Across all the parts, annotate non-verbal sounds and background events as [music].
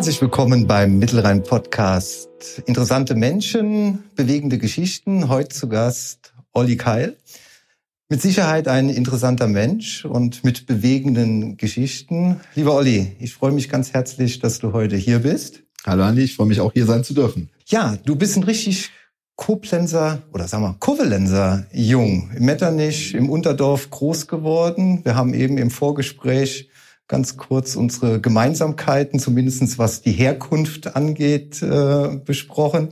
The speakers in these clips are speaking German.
Herzlich willkommen beim Mittelrhein Podcast. Interessante Menschen, bewegende Geschichten. Heute zu Gast Olli Keil. Mit Sicherheit ein interessanter Mensch und mit bewegenden Geschichten. Lieber Olli, ich freue mich ganz herzlich, dass du heute hier bist. Hallo Andi, ich freue mich auch hier sein zu dürfen. Ja, du bist ein richtig Koblenzer oder sagen wir Kovalenzer Jung. Im Metternich, im Unterdorf groß geworden. Wir haben eben im Vorgespräch ganz kurz unsere Gemeinsamkeiten, zumindestens was die Herkunft angeht, äh, besprochen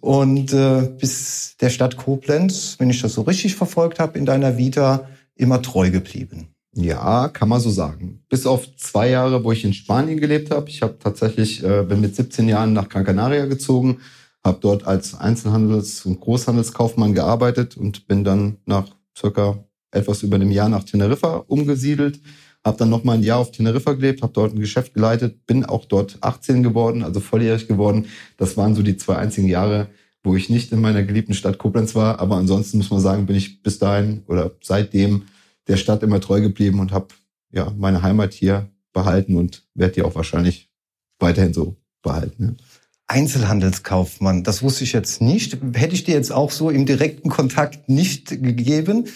und äh, bis der Stadt Koblenz, wenn ich das so richtig verfolgt habe, in deiner Vita immer treu geblieben. Ja, kann man so sagen. Bis auf zwei Jahre, wo ich in Spanien gelebt habe. Ich habe tatsächlich, äh, bin mit 17 Jahren nach Gran Canaria gezogen, habe dort als Einzelhandels- und Großhandelskaufmann gearbeitet und bin dann nach circa etwas über einem Jahr nach Teneriffa umgesiedelt. Habe dann noch mal ein Jahr auf Teneriffa gelebt, habe dort ein Geschäft geleitet, bin auch dort 18 geworden, also volljährig geworden. Das waren so die zwei einzigen Jahre, wo ich nicht in meiner geliebten Stadt Koblenz war. Aber ansonsten muss man sagen, bin ich bis dahin oder seitdem der Stadt immer treu geblieben und habe ja meine Heimat hier behalten und werde die auch wahrscheinlich weiterhin so behalten. Ja. Einzelhandelskaufmann, das wusste ich jetzt nicht. Hätte ich dir jetzt auch so im direkten Kontakt nicht gegeben.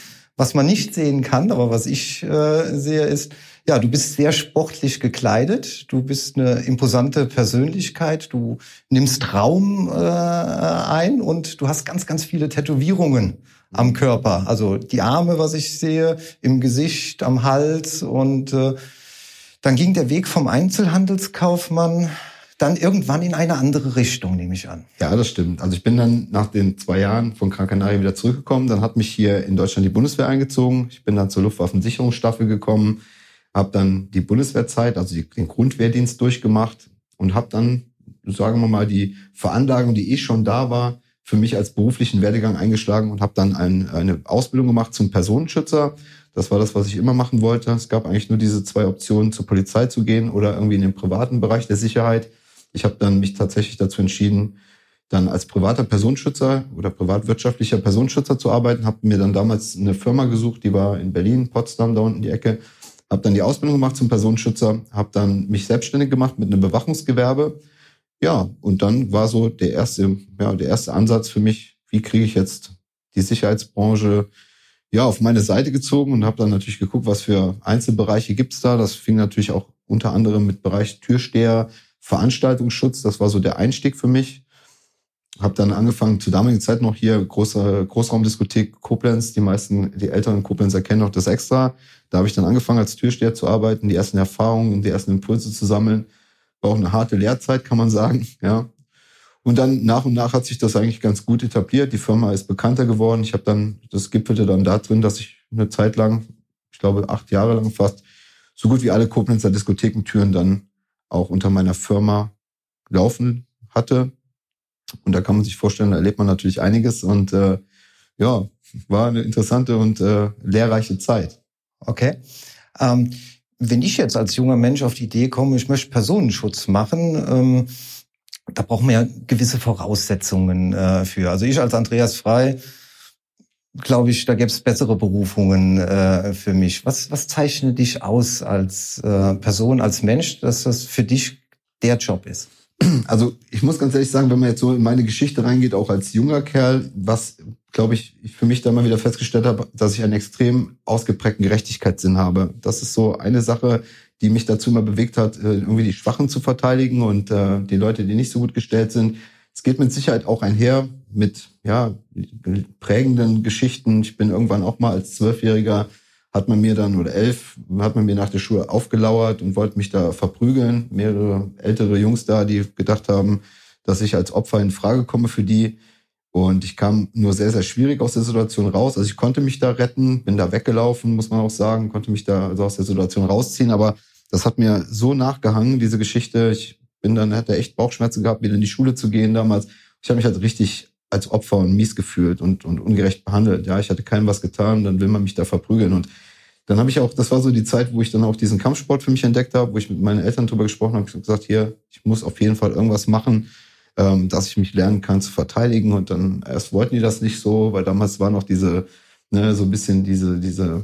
Was man nicht sehen kann, aber was ich äh, sehe, ist, ja, du bist sehr sportlich gekleidet, du bist eine imposante Persönlichkeit, du nimmst Raum äh, ein und du hast ganz, ganz viele Tätowierungen am Körper. Also die Arme, was ich sehe, im Gesicht, am Hals und äh, dann ging der Weg vom Einzelhandelskaufmann dann irgendwann in eine andere Richtung, nehme ich an. Ja, das stimmt. Also ich bin dann nach den zwei Jahren von Gran Canaria wieder zurückgekommen. Dann hat mich hier in Deutschland die Bundeswehr eingezogen. Ich bin dann zur Luftwaffensicherungsstaffel gekommen, habe dann die Bundeswehrzeit, also den Grundwehrdienst durchgemacht und habe dann, sagen wir mal, die Veranlagung, die eh schon da war, für mich als beruflichen Werdegang eingeschlagen und habe dann ein, eine Ausbildung gemacht zum Personenschützer. Das war das, was ich immer machen wollte. Es gab eigentlich nur diese zwei Optionen, zur Polizei zu gehen oder irgendwie in den privaten Bereich der Sicherheit. Ich habe dann mich tatsächlich dazu entschieden, dann als privater Personenschützer oder privatwirtschaftlicher Personenschützer zu arbeiten. Habe mir dann damals eine Firma gesucht, die war in Berlin, Potsdam, da unten die Ecke. Habe dann die Ausbildung gemacht zum Personenschützer, habe dann mich selbstständig gemacht mit einem Bewachungsgewerbe. Ja, und dann war so der erste, ja, der erste Ansatz für mich, wie kriege ich jetzt die Sicherheitsbranche ja auf meine Seite gezogen und habe dann natürlich geguckt, was für Einzelbereiche gibt's da. Das fing natürlich auch unter anderem mit Bereich Türsteher, Veranstaltungsschutz. Das war so der Einstieg für mich. Habe dann angefangen, zur damaligen Zeit noch hier große Großraumdiskothek Koblenz. Die meisten, die älteren Koblenzer kennen noch das extra. Da habe ich dann angefangen, als Türsteher zu arbeiten, die ersten Erfahrungen und die ersten Impulse zu sammeln. War auch eine harte Lehrzeit, kann man sagen. [laughs] Ja. Und dann nach und nach hat sich das eigentlich ganz gut etabliert. Die Firma ist bekannter geworden. Ich habe dann, das gipfelte dann da drin, dass ich eine Zeit lang, ich glaube acht Jahre lang fast, so gut wie alle Koblenzer Diskothekentüren dann auch unter meiner Firma laufen hatte. Und da kann man sich vorstellen, da erlebt man natürlich einiges und äh, ja, war eine interessante und äh, lehrreiche Zeit. Okay. Ähm, wenn ich jetzt als junger Mensch auf die Idee komme, ich möchte Personenschutz machen, ähm, da brauchen wir ja gewisse Voraussetzungen äh, für. Also ich als Andreas Frei, glaube ich, da gäbe es bessere Berufungen äh, für mich. Was, was zeichnet dich aus als äh, Person, als Mensch, dass das für dich der Job ist? Also ich muss ganz ehrlich sagen, wenn man jetzt so in meine Geschichte reingeht, auch als junger Kerl, was, glaube ich, für mich da mal wieder festgestellt habe, dass ich einen extrem ausgeprägten Gerechtigkeitssinn habe. Das ist so eine Sache, die mich dazu immer bewegt hat, äh, irgendwie die Schwachen zu verteidigen und äh, die Leute, die nicht so gut gestellt sind. Es geht mit Sicherheit auch einher mit ja prägenden Geschichten. Ich bin irgendwann auch mal als Zwölfjähriger hat man mir dann oder elf hat man mir nach der Schule aufgelauert und wollte mich da verprügeln. Mehrere ältere Jungs da, die gedacht haben, dass ich als Opfer in Frage komme für die. Und ich kam nur sehr, sehr schwierig aus der Situation raus. Also ich konnte mich da retten, bin da weggelaufen, muss man auch sagen, konnte mich da also aus der Situation rausziehen. Aber das hat mir so nachgehangen, diese Geschichte. Ich bin dann, hatte echt Bauchschmerzen gehabt, wieder in die Schule zu gehen damals. Ich habe mich halt richtig als Opfer und mies gefühlt und, und ungerecht behandelt. Ja, ich hatte keinem was getan, dann will man mich da verprügeln. Und dann habe ich auch, das war so die Zeit, wo ich dann auch diesen Kampfsport für mich entdeckt habe, wo ich mit meinen Eltern drüber gesprochen habe. Gesagt, hier, ich muss auf jeden Fall irgendwas machen, ähm, dass ich mich lernen kann zu verteidigen. Und dann erst wollten die das nicht so, weil damals war noch diese, ne, so ein bisschen diese, diese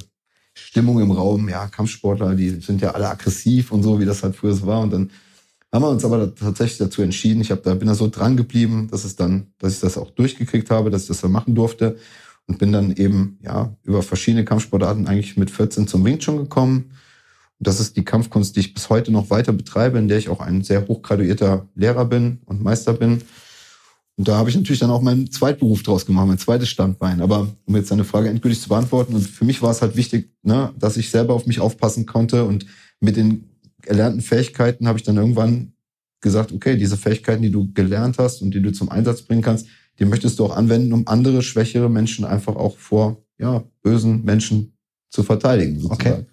Stimmung im Raum, ja, Kampfsportler, die sind ja alle aggressiv und so, wie das halt früher war. Und dann Haben wir uns aber tatsächlich dazu entschieden. Ich hab da, bin da so dran geblieben, dass es dann, dass ich das auch durchgekriegt habe, dass ich das dann machen durfte. Und bin dann eben, ja, über verschiedene Kampfsportarten eigentlich mit 14 zum Wing Chun gekommen. Und das ist die Kampfkunst, die ich bis heute noch weiter betreibe, in der ich auch ein sehr hochgraduierter Lehrer bin und Meister bin. Und da habe ich natürlich dann auch meinen Zweitberuf draus gemacht, mein zweites Standbein. Aber um jetzt deine Frage endgültig zu beantworten, und für mich war es halt wichtig, ne, dass ich selber auf mich aufpassen konnte. Und mit den erlernten Fähigkeiten habe ich dann irgendwann gesagt, okay, diese Fähigkeiten, die du gelernt hast und die du zum Einsatz bringen kannst, die möchtest du auch anwenden, um andere schwächere Menschen einfach auch vor ja, bösen Menschen zu verteidigen. Sozusagen. Okay.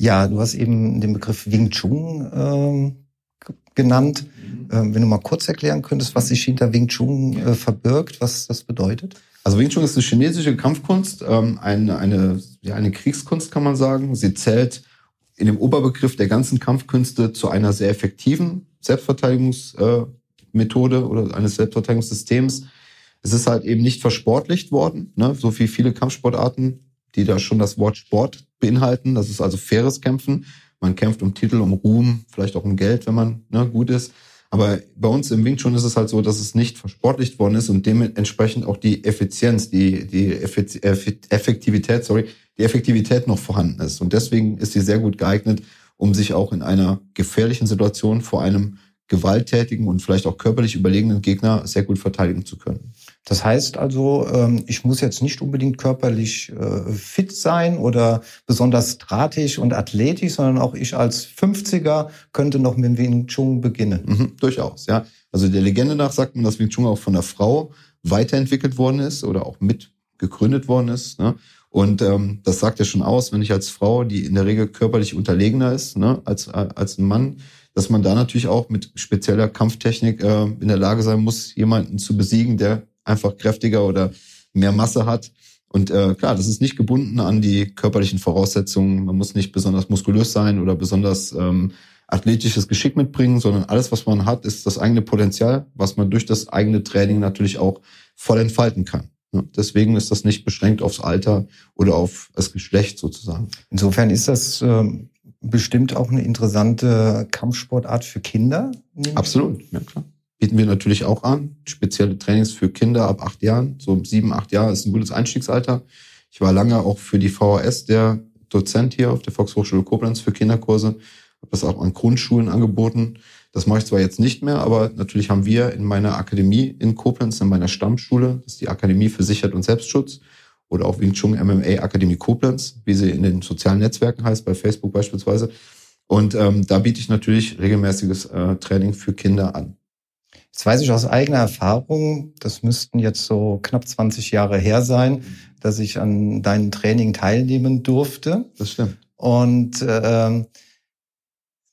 Ja, du hast eben den Begriff Wing Chun ähm, genannt. Mhm. Ähm, wenn du mal kurz erklären könntest, was sich hinter Wing Chun äh, verbirgt, was das bedeutet? Also Wing Chun ist eine chinesische Kampfkunst, ähm, eine, eine, ja, eine Kriegskunst kann man sagen. Sie zählt in dem Oberbegriff der ganzen Kampfkünste zu einer sehr effektiven Selbstverteidigungsmethode äh, oder eines Selbstverteidigungssystems. Es ist halt eben nicht versportlicht worden, ne? so wie viele Kampfsportarten, die da schon das Wort Sport beinhalten. Das ist also faires Kämpfen. Man kämpft um Titel, um Ruhm, vielleicht auch um Geld, wenn man ne, gut ist. Aber bei uns im Wing Chun ist es halt so, dass es nicht versportlicht worden ist und dementsprechend auch die Effizienz, die, die Effektivität, sorry, die Effektivität noch vorhanden ist. Und deswegen ist sie sehr gut geeignet, um sich auch in einer gefährlichen Situation vor einem gewalttätigen und vielleicht auch körperlich überlegenen Gegner sehr gut verteidigen zu können. Das heißt also, ähm, ich muss jetzt nicht unbedingt körperlich äh, fit sein oder besonders drahtig und athletisch, sondern auch ich als 50er könnte noch mit Wing Chun beginnen. Mhm, durchaus, ja. Also der Legende nach sagt man, dass Wing Chun auch von der Frau weiterentwickelt worden ist oder auch mit gegründet worden ist. Ne? Und ähm, das sagt ja schon aus, wenn ich als Frau, die in der Regel körperlich unterlegener ist ne, als, als ein Mann, dass man da natürlich auch mit spezieller Kampftechnik äh, in der Lage sein muss, jemanden zu besiegen, der einfach kräftiger oder mehr Masse hat. Und äh, klar, das ist nicht gebunden an die körperlichen Voraussetzungen. Man muss nicht besonders muskulös sein oder besonders ähm, athletisches Geschick mitbringen, sondern alles, was man hat, ist das eigene Potenzial, was man durch das eigene Training natürlich auch voll entfalten kann. Deswegen ist das nicht beschränkt aufs Alter oder auf das Geschlecht sozusagen. Insofern ist das ähm, bestimmt auch eine interessante Kampfsportart für Kinder. Absolut, ja klar. Bieten wir natürlich auch an. Spezielle Trainings für Kinder ab acht Jahren. So sieben, acht Jahre ist ein gutes Einstiegsalter. Ich war lange auch für die VHS der Dozent hier auf der Volkshochschule Koblenz für Kinderkurse. Habe das auch an Grundschulen angeboten. Das mache ich zwar jetzt nicht mehr, aber natürlich haben wir in meiner Akademie in Koblenz, in meiner Stammschule, das ist die Akademie für Sicherheit und Selbstschutz, oder auch Wing Chun MMA Akademie Koblenz, wie sie in den sozialen Netzwerken heißt, bei Facebook beispielsweise. Und ähm, da biete ich natürlich regelmäßiges äh, Training für Kinder an. Jetzt weiß ich aus eigener Erfahrung, das müssten jetzt so knapp 20 Jahre her sein, dass ich an deinem Training teilnehmen durfte. Das stimmt. Und äh,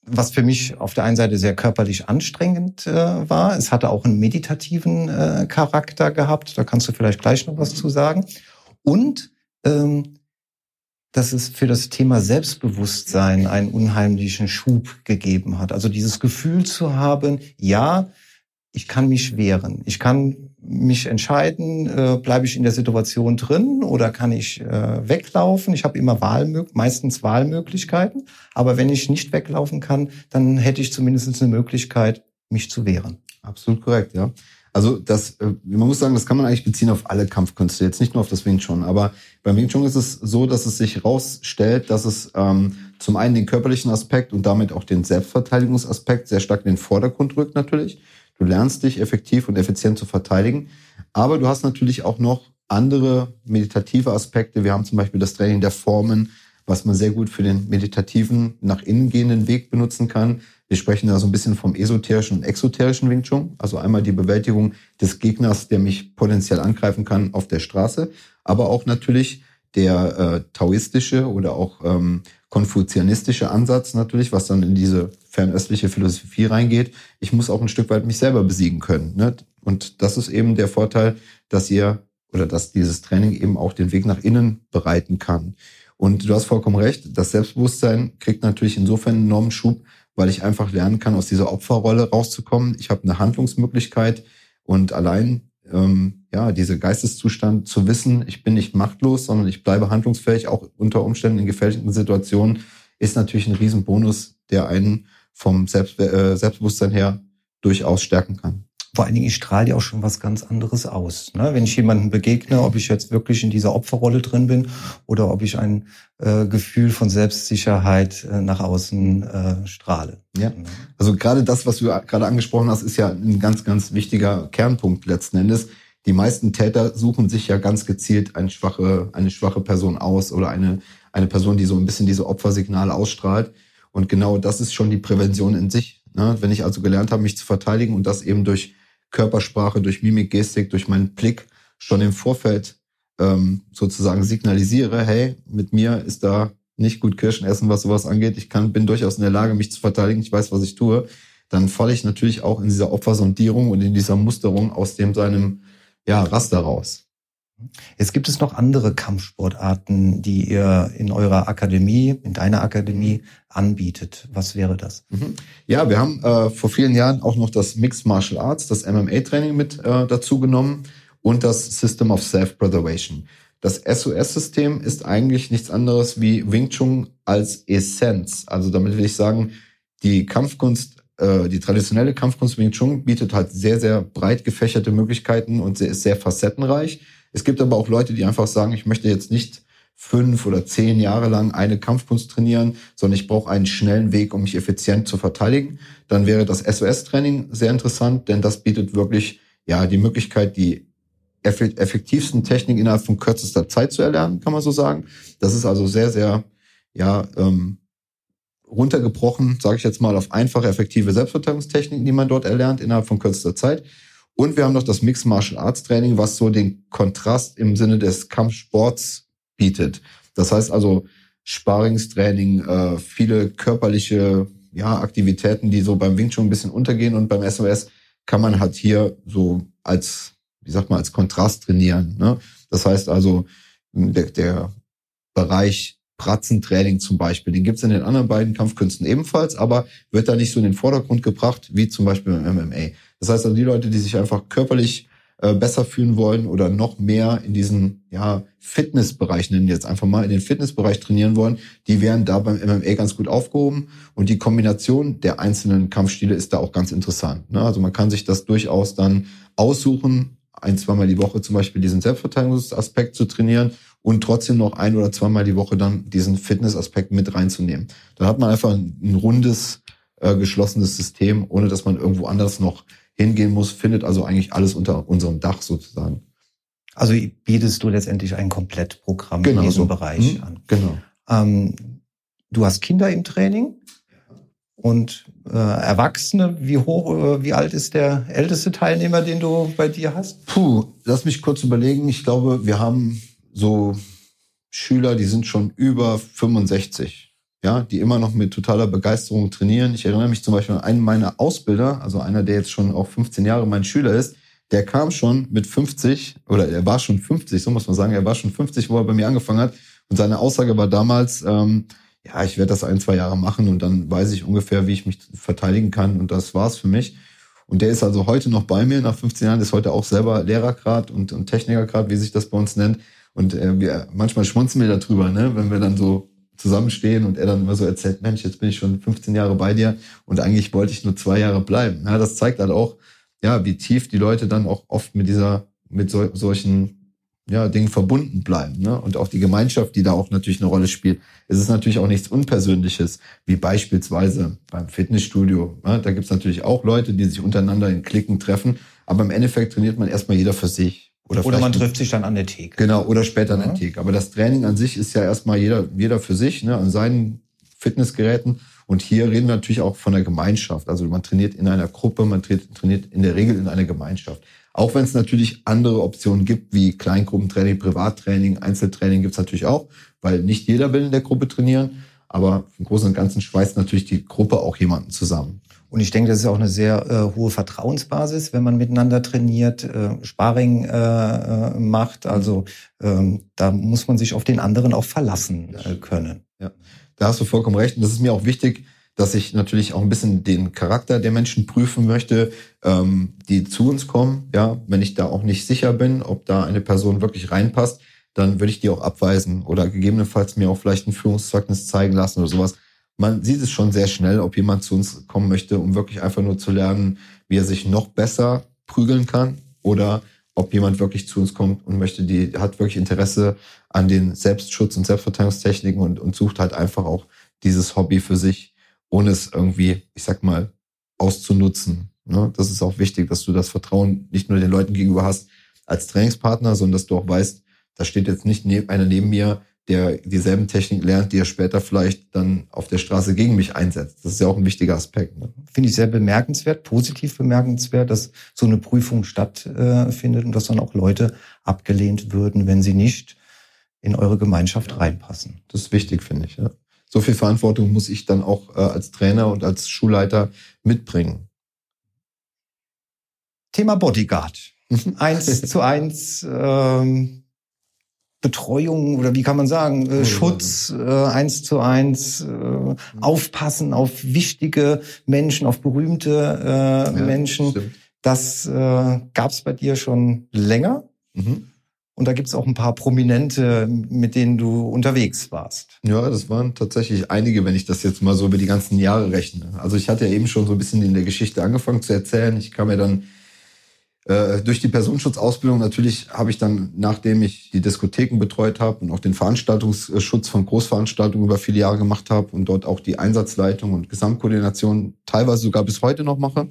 was für mich auf der einen Seite sehr körperlich anstrengend äh, war. Es hatte auch einen meditativen äh, Charakter gehabt. Da kannst du vielleicht gleich noch was zu sagen. Und ähm, dass es für das Thema Selbstbewusstsein einen unheimlichen Schub gegeben hat. Also dieses Gefühl zu haben, ja, ich kann mich wehren. Ich kann mich entscheiden, äh, bleibe ich in der Situation drin oder kann ich äh, weglaufen. Ich habe immer Wahlmö meistens Wahlmöglichkeiten. Aber wenn ich nicht weglaufen kann, dann hätte ich zumindest eine Möglichkeit, mich zu wehren. Absolut korrekt, ja. Also das, äh, man muss sagen, das kann man eigentlich beziehen auf alle Kampfkünste, jetzt nicht nur auf das Wing Chun. Aber beim Wing Chun ist es so, dass es sich herausstellt, dass es ähm, zum einen den körperlichen Aspekt und damit auch den Selbstverteidigungsaspekt sehr stark in den Vordergrund rückt natürlich. Du lernst dich effektiv und effizient zu verteidigen. Aber du hast natürlich auch noch andere meditative Aspekte. Wir haben zum Beispiel das Training der Formen, was man sehr gut für den meditativen, nach innen gehenden Weg benutzen kann. Wir sprechen da so ein bisschen vom esoterischen und exoterischen Wing Chun. Also einmal die Bewältigung des Gegners, der mich potenziell angreifen kann auf der Straße, aber auch natürlich der äh, taoistische oder auch ähm, konfuzianistische Ansatz natürlich, was dann in diese fernöstliche Philosophie reingeht. Ich muss auch ein Stück weit mich selber besiegen können. Ne? Und das ist eben der Vorteil, dass ihr oder dass dieses Training eben auch den Weg nach innen bereiten kann. Und du hast vollkommen recht, das Selbstbewusstsein kriegt natürlich insofern einen enormen Schub, weil ich einfach lernen kann, aus dieser Opferrolle rauszukommen. Ich habe eine Handlungsmöglichkeit und allein ähm, ja diese Geisteszustand zu wissen, ich bin nicht machtlos, sondern ich bleibe handlungsfähig, auch unter Umständen in gefährlichen Situationen, ist natürlich ein Riesenbonus, der einen vom Selbst, äh, Selbstbewusstsein her durchaus stärken kann. Vor allen Dingen, ich strahle ja auch schon was ganz anderes aus. Ne? Wenn ich jemanden begegne, ob ich jetzt wirklich in dieser Opferrolle drin bin oder ob ich ein äh, Gefühl von Selbstsicherheit äh, nach außen äh, strahle. Ja. Also gerade das, was du gerade angesprochen hast, ist ja ein ganz, ganz wichtiger Kernpunkt letzten Endes. Die meisten Täter suchen sich ja ganz gezielt eine schwache, eine schwache Person aus oder eine, eine Person, die so ein bisschen diese Opfersignale ausstrahlt. Und genau das ist schon die Prävention in sich. Ne? Wenn ich also gelernt habe, mich zu verteidigen und das eben durch Körpersprache, durch Mimik, Gestik, durch meinen Blick schon im Vorfeld ähm, sozusagen signalisiere, hey, mit mir ist da nicht gut Kirschen essen, was sowas angeht. Ich kann, bin durchaus in der Lage, mich zu verteidigen. Ich weiß, was ich tue. Dann falle ich natürlich auch in dieser Opfersondierung und in dieser Musterung aus dem seinem ja, Raster raus. Jetzt gibt es noch andere Kampfsportarten, die ihr in eurer Akademie, in deiner Akademie anbietet. Was wäre das? Mhm. Ja, wir haben äh, vor vielen Jahren auch noch das Mixed Martial Arts, das MMA-Training mit äh, dazu genommen und das System of Self-Preservation. Das SOS-System ist eigentlich nichts anderes wie Wing Chun als Essenz. Also damit will ich sagen, die Kampfkunst äh, die traditionelle Kampfkunst Wing Chun bietet halt sehr, sehr breit gefächerte Möglichkeiten und ist sehr facettenreich. Es gibt aber auch Leute, die einfach sagen, ich möchte jetzt nicht fünf oder zehn Jahre lang eine Kampfkunst trainieren, sondern ich brauche einen schnellen Weg, um mich effizient zu verteidigen. Dann wäre das SOS-Training sehr interessant, denn das bietet wirklich ja die Möglichkeit, die effektivsten Techniken innerhalb von kürzester Zeit zu erlernen, kann man so sagen. Das ist also sehr, sehr ja ähm, runtergebrochen, sage ich jetzt mal, auf einfache, effektive Selbstverteidigungstechniken, die man dort erlernt innerhalb von kürzester Zeit. Und wir haben noch das Mixed Martial Arts Training, was so den Kontrast im Sinne des Kampfsports bietet. Das heißt also Sparringstraining, äh, viele körperliche ja, Aktivitäten, die so beim Wing Chun ein bisschen untergehen und beim SOS kann man halt hier so als, wie sagt man, als Kontrast trainieren. Ne? Das heißt also, der, der Bereich Pratzentraining zum Beispiel, den gibt's in den anderen beiden Kampfkünsten ebenfalls, aber wird da nicht so in den Vordergrund gebracht, wie zum Beispiel im MMA. Das heißt also, die Leute, die sich einfach körperlich äh, besser fühlen wollen oder noch mehr in diesen ja, Fitnessbereich, nennen jetzt einfach mal, in den Fitnessbereich trainieren wollen, die wären da beim MMA ganz gut aufgehoben. Und die Kombination der einzelnen Kampfstile ist da auch ganz interessant. Ne? Also man kann sich das durchaus dann aussuchen, ein, zweimal die Woche zum Beispiel diesen Selbstverteidigungsaspekt zu trainieren und trotzdem noch ein oder zweimal die Woche dann diesen Fitnessaspekt mit reinzunehmen. Dann hat man einfach ein, rundes, äh, geschlossenes System, ohne dass man irgendwo anders noch hingehen muss, findet also eigentlich alles unter unserem Dach sozusagen. Also bietest du letztendlich ein Komplettprogramm genau in diesem so. Bereich mhm. an. Genau. Ähm, du hast Kinder im Training und äh, Erwachsene. Wie hoch, äh, wie alt ist der älteste Teilnehmer, den du bei dir hast? Puh, lass mich kurz überlegen. Ich glaube, wir haben so Schüler, die sind schon über 65, ja, die immer noch mit totaler Begeisterung trainieren. Ich erinnere mich zum Beispiel an einen meiner Ausbilder, also einer, der jetzt schon auch 15 Jahre mein Schüler ist, der kam schon mit 50 oder er war schon 50, so muss man sagen, er war schon 50, wo er bei mir angefangen hat. Und seine Aussage war damals, ähm, ja, ich werde das ein, zwei Jahre machen und dann weiß ich ungefähr, wie ich mich verteidigen kann. Und das war's für mich. Und der ist also heute noch bei mir, nach 15 Jahren, ist heute auch selber Lehrergrad und, und Technikergrad, wie sich das bei uns nennt. Und äh, wir, manchmal schmunzen wir darüber, ne, wenn wir dann so zusammenstehen und er dann immer so erzählt, Mensch, jetzt bin ich schon 15 Jahre bei dir und eigentlich wollte ich nur zwei Jahre bleiben. Ja, das zeigt halt auch, ja, wie tief die Leute dann auch oft mit dieser, mit so, solchen ja, Dingen verbunden bleiben. Ne? Und auch die Gemeinschaft, die da auch natürlich eine Rolle spielt. Es ist natürlich auch nichts Unpersönliches, wie beispielsweise beim Fitnessstudio. Ne? Da gibt's natürlich auch Leute, die sich untereinander in Klicken treffen, aber im Endeffekt trainiert man erstmal jeder für sich. Oder, oder man trifft sich dann an der Theke. Genau, oder später ja. an der Theke. Aber das Training an sich ist ja erstmal jeder, jeder für sich, ne, an seinen Fitnessgeräten. Und hier reden wir natürlich auch von der Gemeinschaft. Also man trainiert in einer Gruppe, man trainiert in der Regel in einer Gemeinschaft. Auch wenn es natürlich andere Optionen gibt, wie Kleingruppentraining, Privattraining, Einzeltraining gibt's natürlich auch, weil nicht jeder will in der Gruppe trainieren. Aber im Großen und Ganzen schweißt natürlich die Gruppe auch jemanden zusammen. Und ich denke, das ist auch eine sehr äh, hohe Vertrauensbasis, wenn man miteinander trainiert, äh, Sparring äh, äh, macht. Also ähm, da muss man sich auf den anderen auch verlassen äh, können. Ja, da hast du vollkommen recht. Und das ist mir auch wichtig, dass ich natürlich auch ein bisschen den Charakter der Menschen prüfen möchte, ähm, die zu uns kommen. Ja, wenn ich da auch nicht sicher bin, ob da eine Person wirklich reinpasst, dann würde ich die auch abweisen oder gegebenenfalls mir auch vielleicht ein Führungszeugnis zeigen lassen oder sowas man sieht es schon sehr schnell, ob jemand zu uns kommen möchte, um wirklich einfach nur zu lernen, wie er sich noch besser prügeln kann oder ob jemand wirklich zu uns kommt und möchte, die hat wirklich Interesse an den Selbstschutz und Selbstverteidigungstechniken und, und sucht halt einfach auch dieses Hobby für sich, ohne es irgendwie, ich sag mal, auszunutzen. Ne? Das ist auch wichtig, dass du das Vertrauen nicht nur den Leuten gegenüber hast als Trainingspartner, sondern dass du auch weißt, da steht jetzt nicht einer neben mir, der dieselben Techniken lernt, die er später vielleicht dann auf der Straße gegen mich einsetzt. Das ist ja auch ein wichtiger Aspekt. Ne? Finde ich sehr bemerkenswert, positiv bemerkenswert, dass so eine Prüfung stattfindet und dass dann auch Leute abgelehnt würden, wenn sie nicht in eure Gemeinschaft reinpassen. Das ist wichtig, finde ich. Ja. So viel Verantwortung muss ich dann auch äh, als Trainer und als Schulleiter mitbringen. Thema Bodyguard. [laughs] Eins zu eins ähm, Betreuung oder wie kann man sagen, äh, Schutz äh, eins zu eins, äh, mhm. aufpassen auf wichtige Menschen, auf berühmte äh, ja, Menschen. Stimmt. Das äh, gab es bei dir schon länger. Mhm. Und da gibt's auch ein paar Prominente, mit denen du unterwegs warst. Ja, das waren tatsächlich einige, wenn ich das jetzt mal so über die ganzen Jahre rechne. Also ich hatte ja eben schon so ein bisschen in der Geschichte angefangen zu erzählen. Ich kam ja dann äh, durch die Personenschutzausbildung natürlich habe ich dann, nachdem ich die Diskotheken betreut habe und auch den Veranstaltungsschutz von Großveranstaltungen über viele Jahre gemacht habe und dort auch die Einsatzleitung und Gesamtkoordination teilweise sogar bis heute noch mache,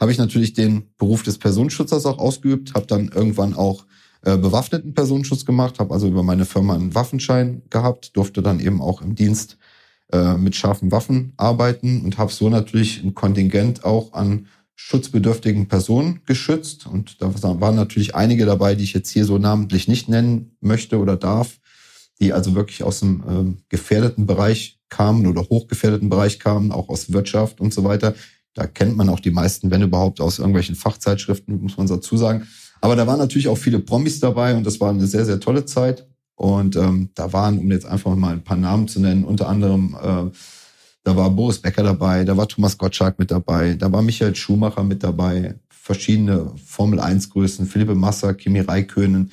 habe ich natürlich den Beruf des Personenschutzers auch ausgeübt, habe dann irgendwann auch äh, bewaffneten Personenschutz gemacht, habe also über meine Firma einen Waffenschein gehabt, durfte dann eben auch im Dienst äh, mit scharfen Waffen arbeiten und habe so natürlich ein Kontingent auch an schutzbedürftigen Personen geschützt. Und da waren natürlich einige dabei, die ich jetzt hier so namentlich nicht nennen möchte oder darf, die also wirklich aus dem ähm, gefährdeten Bereich kamen oder hochgefährdeten Bereich kamen, auch aus Wirtschaft und so weiter. Da kennt man auch die meisten, wenn überhaupt, aus irgendwelchen Fachzeitschriften, muss man dazu sagen. Aber da waren natürlich auch viele Promis dabei und das war eine sehr, sehr tolle Zeit. Und ähm, da waren, um jetzt einfach mal ein paar Namen zu nennen, unter anderem äh, da war Boris Becker dabei, da war Thomas Gottschalk mit dabei, da war Michael Schumacher mit dabei, verschiedene Formel-1-Größen, Philippe Massa, Kimi Raikönen.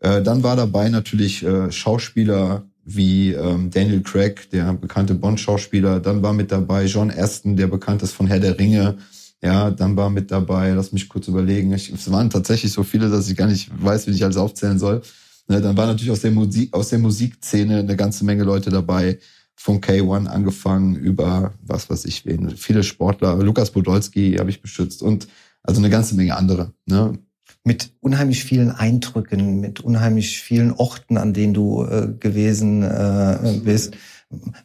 Äh, dann war dabei natürlich äh, Schauspieler wie ähm, Daniel Craig, der bekannte Bond-Schauspieler. Dann war mit dabei John Aston, der bekannt ist von Herr der Ringe. Ja, dann war mit dabei, lass mich kurz überlegen. Ich, es waren tatsächlich so viele, dass ich gar nicht weiß, wie ich alles aufzählen soll. Ne, dann war natürlich aus der Musik, aus der Musikszene eine ganze Menge Leute dabei von K1 angefangen über was weiß ich wen, viele Sportler, Lukas Podolski habe ich beschützt und also eine ganze Menge andere. Ne? Mit unheimlich vielen Eindrücken, mit unheimlich vielen Orten, an denen du äh, gewesen äh, bist.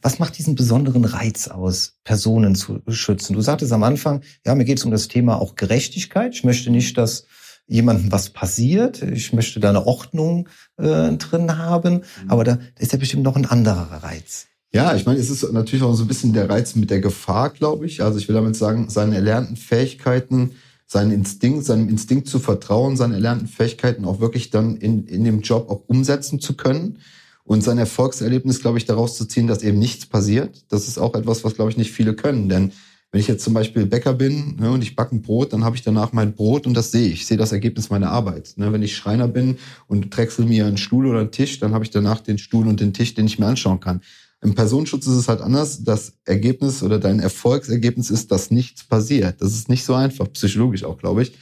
Was macht diesen besonderen Reiz aus, Personen zu schützen? Du sagtest am Anfang, ja, mir geht es um das Thema auch Gerechtigkeit. Ich möchte nicht, dass jemandem was passiert. Ich möchte da eine Ordnung äh, drin haben. Mhm. Aber da, da ist ja bestimmt noch ein anderer Reiz. Ja, ich meine, es ist natürlich auch so ein bisschen der Reiz mit der Gefahr, glaube ich. Also ich will damit sagen, seine erlernten Fähigkeiten, seinen Instinkt, seinem Instinkt zu vertrauen, seine erlernten Fähigkeiten auch wirklich dann in, in dem Job auch umsetzen zu können und sein Erfolgserlebnis, glaube ich, daraus zu ziehen, dass eben nichts passiert. Das ist auch etwas, was, glaube ich, nicht viele können. Denn wenn ich jetzt zum Beispiel Bäcker bin ne, und ich backe ein Brot, dann habe ich danach mein Brot und das sehe ich. Ich sehe das Ergebnis meiner Arbeit. Ne, wenn ich Schreiner bin und drechsel mir einen Stuhl oder einen Tisch, dann habe ich danach den Stuhl und den Tisch, den ich mir anschauen kann. Im Personenschutz ist es halt anders. Das Ergebnis oder dein Erfolgsergebnis ist, dass nichts passiert. Das ist nicht so einfach, psychologisch auch, glaube ich.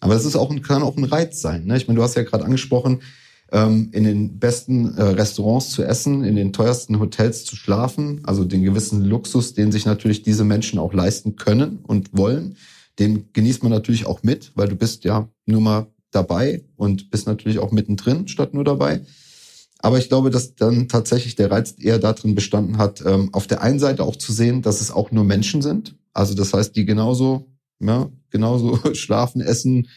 Aber das ist auch kann auch ein Reiz sein. Ne? Ich meine, du hast ja gerade angesprochen, ähm, in den besten äh, Restaurants zu essen, in den teuersten Hotels zu schlafen, also den gewissen Luxus, den sich natürlich diese Menschen auch leisten können und wollen, den genießt man natürlich auch mit, weil du bist ja nur mal dabei und bist natürlich auch mittendrin statt nur dabei. Aber ich glaube, dass dann tatsächlich der Reiz eher darin bestanden hat, ähm, auf der einen Seite auch zu sehen, dass es auch nur Menschen sind. Also das heißt, die genauso, ja, genauso [laughs] schlafen, essen,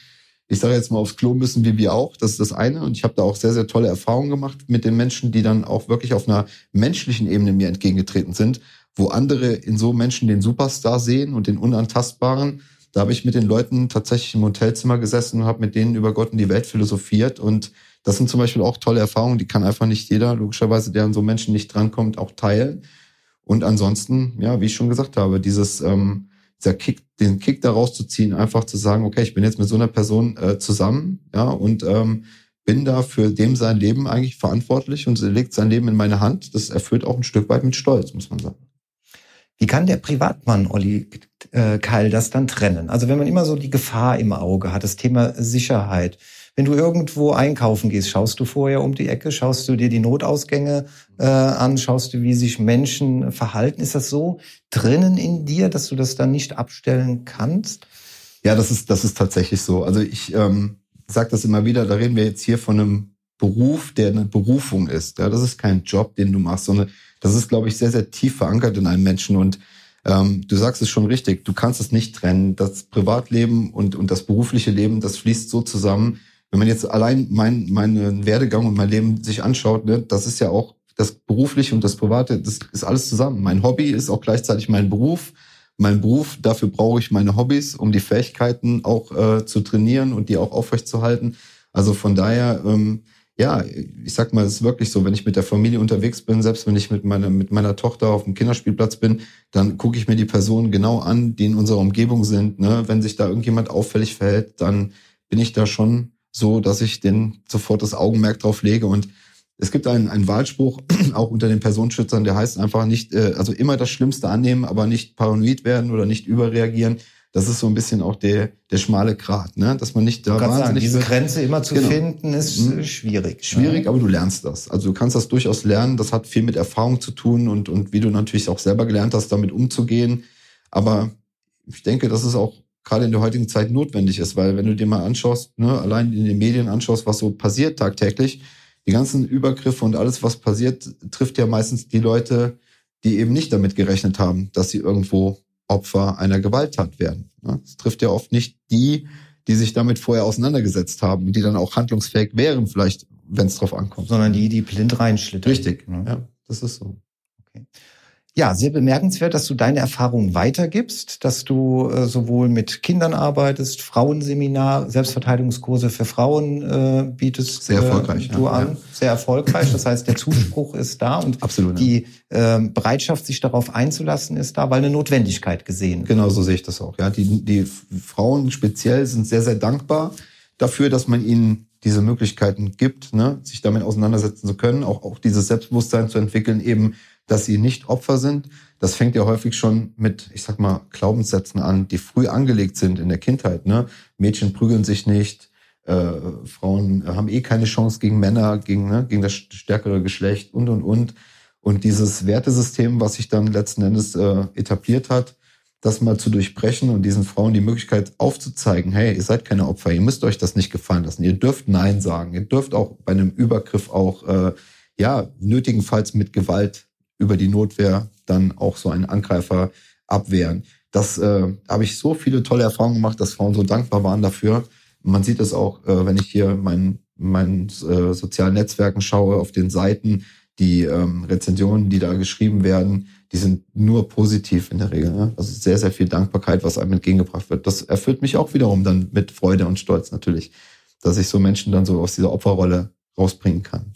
ich sage jetzt mal aufs Klo müssen wie wir auch. Das ist das eine. Und ich habe da auch sehr, sehr tolle Erfahrungen gemacht mit den Menschen, die dann auch wirklich auf einer menschlichen Ebene mir entgegengetreten sind, wo andere in so Menschen den Superstar sehen und den Unantastbaren. Da habe ich mit den Leuten tatsächlich im Hotelzimmer gesessen und habe mit denen über Gott und die Welt philosophiert und das sind zum Beispiel auch tolle Erfahrungen, die kann einfach nicht jeder, logischerweise, der an so Menschen nicht drankommt, auch teilen. Und ansonsten, ja, wie ich schon gesagt habe, dieses, ähm, dieser Kick, den Kick daraus zu ziehen, einfach zu sagen, okay, ich bin jetzt mit so einer Person äh, zusammen, ja, und ähm, bin da für dem sein Leben eigentlich verantwortlich und legt sein Leben in meine Hand. Das erfüllt auch ein Stück weit mit Stolz, muss man sagen. Wie kann der Privatmann, Olli äh, Keil, das dann trennen? Also wenn man immer so die Gefahr im Auge hat, das Thema Sicherheit. Wenn du irgendwo einkaufen gehst, schaust du vorher um die Ecke, schaust du dir die Notausgänge äh, an, schaust du, wie sich Menschen verhalten. Ist das so drinnen in dir, dass du das dann nicht abstellen kannst? Ja, das ist, das ist tatsächlich so. Also ich ähm, sage das immer wieder, da reden wir jetzt hier von einem Beruf, der eine Berufung ist. Ja, das ist kein Job, den du machst, sondern das ist, glaube ich, sehr, sehr tief verankert in einem Menschen. Und ähm, du sagst es schon richtig, du kannst es nicht trennen. Das Privatleben und, und das berufliche Leben, das fließt so zusammen. Wenn man jetzt allein mein, meinen Werdegang und mein Leben sich anschaut, ne, das ist ja auch das Berufliche und das Private, das ist alles zusammen. Mein Hobby ist auch gleichzeitig mein Beruf. Mein Beruf, dafür brauche ich meine Hobbys, um die Fähigkeiten auch äh, zu trainieren und die auch aufrechtzuerhalten. Also von daher, ähm, ja, ich sag mal, es ist wirklich so, wenn ich mit der Familie unterwegs bin, selbst wenn ich mit meiner, mit meiner Tochter auf dem Kinderspielplatz bin, dann gucke ich mir die Personen genau an, die in unserer Umgebung sind. Ne? Wenn sich da irgendjemand auffällig verhält, dann bin ich da schon so, dass ich den sofort das Augenmerk drauf lege. Und es gibt einen, einen Wahlspruch, [clears throat] auch unter den Personenschützern, der heißt einfach nicht, äh, also immer das Schlimmste annehmen, aber nicht paranoid werden oder nicht überreagieren das ist so ein bisschen auch der, der schmale Grat, ne? dass man nicht da wahnsinnig... Sagen, diese Grenze immer zu genau. finden, ist mhm. schwierig. Ne? Schwierig, ne? aber du lernst das. Also du kannst das durchaus lernen. Das hat viel mit Erfahrung zu tun und, und wie du natürlich auch selber gelernt hast, damit umzugehen. Aber ich denke, dass es auch gerade in der heutigen Zeit notwendig ist, weil wenn du dir mal anschaust, ne, allein in den Medien anschaust, was so passiert tagtäglich, die ganzen Übergriffe und alles, was passiert, trifft ja meistens die Leute, die eben nicht damit gerechnet haben, dass sie irgendwo Opfer einer Gewalttat werden. Es trifft ja oft nicht die, die sich damit vorher auseinandergesetzt haben und die dann auch handlungsfähig wären, vielleicht, wenn es drauf ankommt. Sondern die, die blind reinschlittern. Richtig, ja, das ist so. Okay. Ja, sehr bemerkenswert, dass du deine Erfahrungen weitergibst, dass du äh, sowohl mit Kindern arbeitest, Frauenseminar, Selbstverteidigungskurse für Frauen äh, bietest sehr äh, erfolgreich, äh, du ja, an. Ja. Sehr erfolgreich. Das heißt, der Zuspruch [clears throat] ist da und Absolut, die äh, Bereitschaft, sich darauf einzulassen, ist da, weil eine Notwendigkeit gesehen wird. Genau so sehe ich das auch. Ja, die, die Frauen speziell sind sehr, sehr dankbar dafür, dass man ihnen diese Möglichkeiten gibt, ne, sich damit auseinandersetzen zu können, auch, auch dieses Selbstbewusstsein zu entwickeln, eben dass sie nicht Opfer sind. Das fängt ja häufig schon mit, ich sag mal, Glaubenssätzen an, die früh angelegt sind in der Kindheit. Ne? Mädchen prügeln sich nicht, äh, Frauen haben eh keine Chance gegen Männer, gegen, ne, gegen das stärkere Geschlecht und, und, und. Und dieses Wertesystem, was sich dann letzten Endes äh, etabliert hat, das mal zu durchbrechen und diesen Frauen die Möglichkeit aufzuzeigen, hey, ihr seid keine Opfer, ihr müsst euch das nicht gefallen lassen, ihr dürft Nein sagen, ihr dürft auch bei einem Übergriff auch, äh, ja, nötigenfalls mit Gewalt über die Notwehr dann auch so einen Angreifer abwehren. Das äh, habe ich so viele tolle Erfahrungen gemacht, dass Frauen so dankbar waren dafür. Man sieht es auch, äh, wenn ich hier meinen meinen äh, sozialen Netzwerken schaue, auf den Seiten, die ähm, Rezensionen, die da geschrieben werden, die sind nur positiv in der Regel. Ne? Also sehr, sehr viel Dankbarkeit, was einem entgegengebracht wird. Das erfüllt mich auch wiederum dann mit Freude und Stolz natürlich, dass ich so Menschen dann so aus dieser Opferrolle rausbringen kann.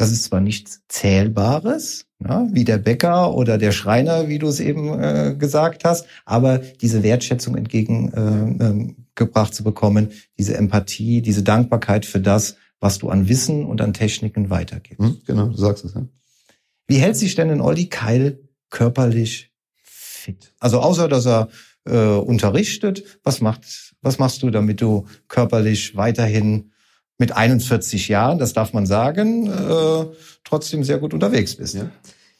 Das ist zwar nichts Zählbares, ja, wie der Bäcker oder der Schreiner, wie du es eben äh, gesagt hast, aber diese Wertschätzung entgegengebracht äh, äh, zu bekommen, diese Empathie, diese Dankbarkeit für das, was du an Wissen und an Techniken weitergibst. Hm, genau, du sagst es. Ja. Wie hält sich denn ein Olli Keil körperlich fit? Also außer, dass er äh, unterrichtet, was macht, was machst du, damit du körperlich weiterhin mit 41 Jahren, das darf man sagen, äh, trotzdem sehr gut unterwegs bist. Ja.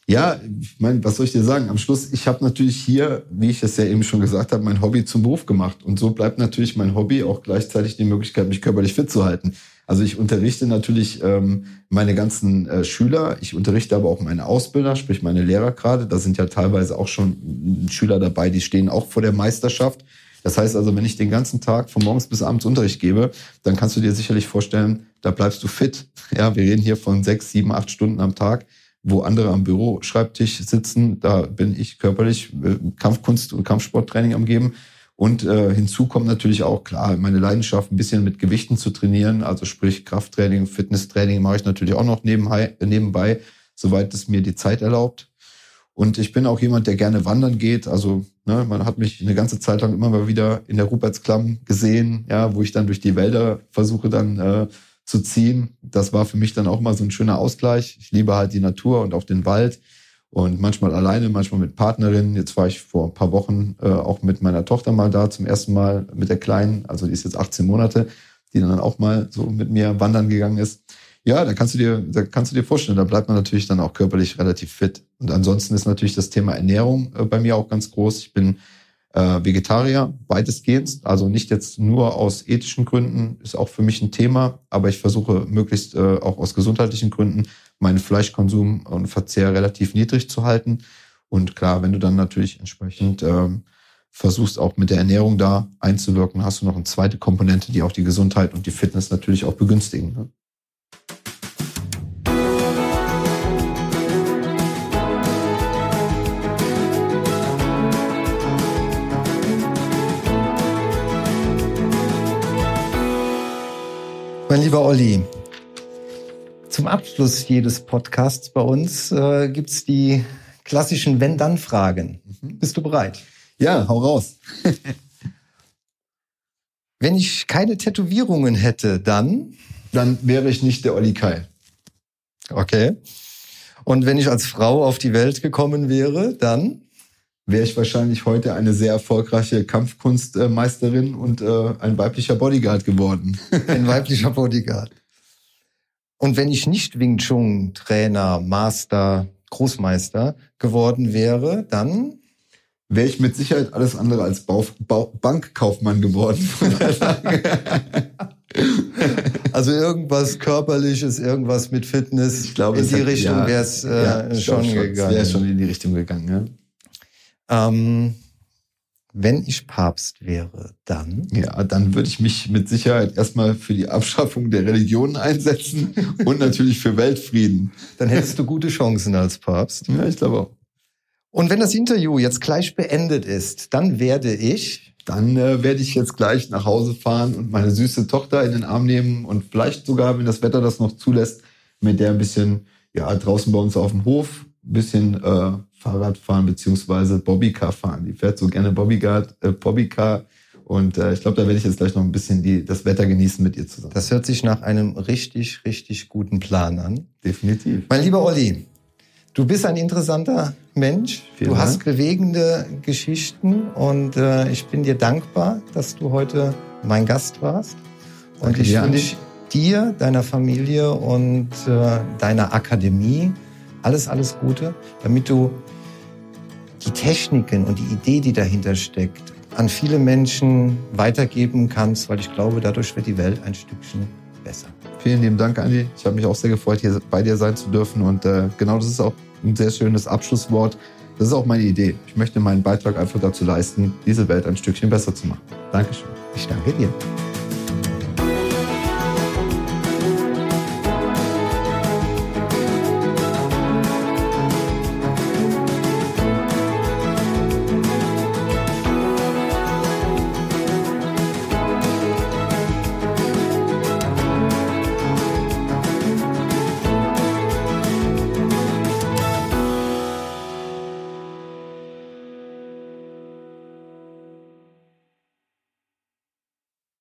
Ja, ich meine, was soll ich dir sagen? Am Schluss, ich habe natürlich hier, wie ich es ja eben schon gesagt habe, mein Hobby zum Beruf gemacht. Und so bleibt natürlich mein Hobby auch gleichzeitig die Möglichkeit, mich körperlich fit zu halten. Also ich unterrichte natürlich ähm, meine ganzen äh, Schüler, ich unterrichte aber auch meine Ausbilder, sprich meine Lehrer gerade. Da sind ja teilweise auch schon Schüler dabei, die stehen auch vor der Meisterschaft. Das heißt also, wenn ich den ganzen Tag von morgens bis abends Unterricht gebe, dann kannst du dir sicherlich vorstellen, da bleibst du fit. [laughs] Ja, wir reden hier von sechs, sieben, acht Stunden am Tag, wo andere am Büroschreibtisch sitzen. Da bin ich körperlich äh, Kampfkunst und Kampfsporttraining am geben. Und äh, hinzu kommt natürlich auch, klar, meine Leidenschaft, ein bisschen mit Gewichten zu trainieren. Also sprich Krafttraining, Fitnesstraining mache ich natürlich auch noch nebenbei, nebenbei soweit es mir die Zeit erlaubt. Und ich bin auch jemand, der gerne wandern geht. Also ne, man hat mich eine ganze Zeit lang immer mal wieder in der Rupertsklamm gesehen, ja, wo ich dann durch die Wälder versuche dann äh, zu ziehen. Das war für mich dann auch mal so ein schöner Ausgleich. Ich liebe halt die Natur und auch den Wald. Und manchmal alleine, manchmal mit Partnerin. Jetzt war ich vor ein paar Wochen äh, auch mit meiner Tochter mal da, zum ersten Mal mit der Kleinen, also die ist jetzt 18 Monate, die dann auch mal so mit mir wandern gegangen ist. Ja, da kannst du dir, da kannst du dir vorstellen, da bleibt man natürlich dann auch körperlich relativ fit. Und ansonsten ist natürlich das Thema Ernährung äh, bei mir auch ganz groß. Ich bin äh, Vegetarier, weitestgehend, also nicht jetzt nur aus ethischen Gründen, ist auch für mich ein Thema, aber ich versuche möglichst äh, auch aus gesundheitlichen Gründen meinen Fleischkonsum und Verzehr relativ niedrig zu halten. Und klar, wenn du dann natürlich entsprechend ähm, versuchst auch mit der Ernährung da einzuwirken, hast du noch eine zweite Komponente, die auch die Gesundheit und die Fitness natürlich auch begünstigen. Ne? Mein lieber Olli, zum Abschluss jedes Podcasts bei uns äh, gibt's die klassischen Wenn-Dann-Fragen. Mhm. Bist du bereit? Ja, hau raus. [laughs] Wenn ich keine Tätowierungen hätte, dann? Dann wäre ich nicht der Olli Kai. Okay. Und wenn ich als Frau auf die Welt gekommen wäre, dann? wäre ich wahrscheinlich heute eine sehr erfolgreiche Kampfkunstmeisterin und äh, ein weiblicher Bodyguard geworden. [laughs] ein weiblicher Bodyguard. Und wenn ich nicht Wing Chun Trainer, Master, Großmeister geworden wäre, dann wäre ich mit Sicherheit alles andere als Bau, Bau, Bankkaufmann geworden. [laughs] also irgendwas körperliches, irgendwas mit Fitness. Ich glaube, in die Richtung ja, wäre es äh, ja, schon, schon gegangen. Wäre schon in die Richtung gegangen. Ja. Ähm, wenn ich Papst wäre, dann? Ja, dann würde ich mich mit Sicherheit erstmal für die Abschaffung der Religion einsetzen [laughs] und natürlich für Weltfrieden. Dann hättest du gute Chancen als Papst. Ja, ich glaube auch. Und wenn das Interview jetzt gleich beendet ist, dann werde ich. Dann äh, werde ich jetzt gleich nach Hause fahren und meine süße Tochter in den Arm nehmen und vielleicht sogar, wenn das Wetter das noch zulässt, mit der ein bisschen ja draußen bei uns auf dem Hof ein bisschen äh, Fahrrad fahren beziehungsweise Bobbycar fahren. Die fährt so gerne Bobbycar, äh, Bobbycar. Und äh, ich glaube, da werde ich jetzt gleich noch ein bisschen die, das Wetter genießen mit ihr zusammen. Das hört sich nach einem richtig, richtig guten Plan an. Definitiv. Mein lieber Olli, du bist ein interessanter Mensch. Vielen du Dank. hast bewegende Geschichten und äh, ich bin dir dankbar, dass du heute mein Gast warst. Und Danke ich wünsche dir, deiner Familie und äh, deiner Akademie alles, alles Gute, damit du die Techniken und die Idee, die dahinter steckt, an viele Menschen weitergeben kannst, weil ich glaube, dadurch wird die Welt ein Stückchen besser. Vielen lieben Dank, Andi. Ich habe mich auch sehr gefreut, hier bei dir sein zu dürfen. Und äh, genau das ist auch ein sehr schönes Abschlusswort. Das ist auch meine Idee. Ich möchte meinen Beitrag einfach dazu leisten, diese Welt ein Stückchen besser zu machen. Dankeschön. Ich danke dir.